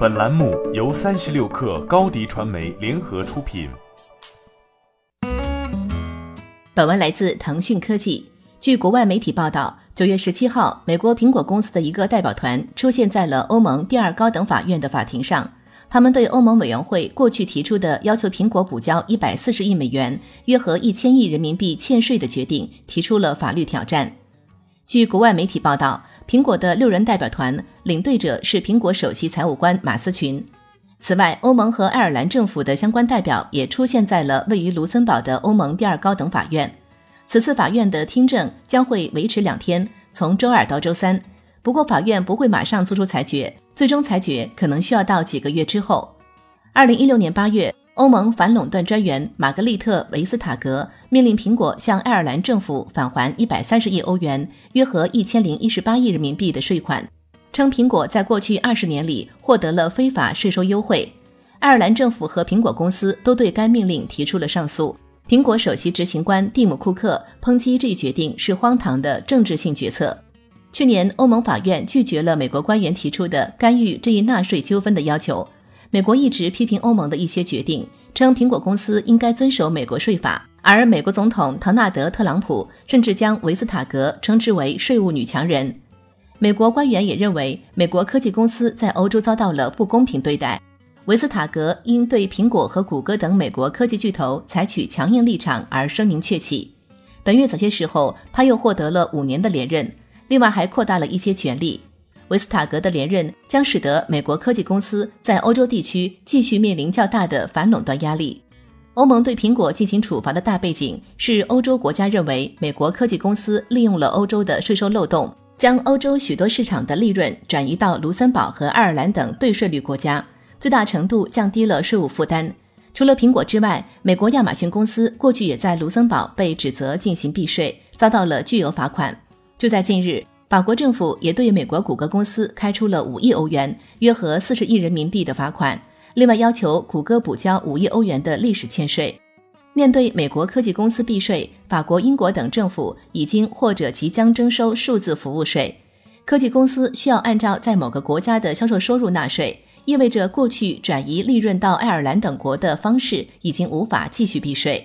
本栏目由三十六氪高低传媒联合出品。本文来自腾讯科技。据国外媒体报道，九月十七号，美国苹果公司的一个代表团出现在了欧盟第二高等法院的法庭上。他们对欧盟委员会过去提出的要求苹果补交一百四十亿美元（约合一千亿人民币）欠税的决定提出了法律挑战。据国外媒体报道。苹果的六人代表团领队者是苹果首席财务官马斯群。此外，欧盟和爱尔兰政府的相关代表也出现在了位于卢森堡的欧盟第二高等法院。此次法院的听证将会维持两天，从周二到周三。不过，法院不会马上做出裁决，最终裁决可能需要到几个月之后。二零一六年八月。欧盟反垄断专员玛格丽特·维斯塔格命令苹果向爱尔兰政府返还一百三十亿欧元（约合一千零一十八亿人民币）的税款，称苹果在过去二十年里获得了非法税收优惠。爱尔兰政府和苹果公司都对该命令提出了上诉。苹果首席执行官蒂姆·库克抨击这一决定是荒唐的政治性决策。去年，欧盟法院拒绝了美国官员提出的干预这一纳税纠纷的要求。美国一直批评欧盟的一些决定，称苹果公司应该遵守美国税法，而美国总统唐纳德·特朗普甚至将维斯塔格称之为“税务女强人”。美国官员也认为，美国科技公司在欧洲遭到了不公平对待，维斯塔格因对苹果和谷歌等美国科技巨头采取强硬立场而声名鹊起。本月早些时候，他又获得了五年的连任，另外还扩大了一些权利。维斯塔格的连任将使得美国科技公司在欧洲地区继续面临较大的反垄断压力。欧盟对苹果进行处罚的大背景是，欧洲国家认为美国科技公司利用了欧洲的税收漏洞，将欧洲许多市场的利润转移到卢森堡和爱尔兰等低税率国家，最大程度降低了税务负担。除了苹果之外，美国亚马逊公司过去也在卢森堡被指责进行避税，遭到了巨额罚款。就在近日。法国政府也对美国谷歌公司开出了五亿欧元（约合四十亿人民币）的罚款，另外要求谷歌补交五亿欧元的历史欠税。面对美国科技公司避税，法国、英国等政府已经或者即将征收数字服务税。科技公司需要按照在某个国家的销售收入纳税，意味着过去转移利润到爱尔兰等国的方式已经无法继续避税。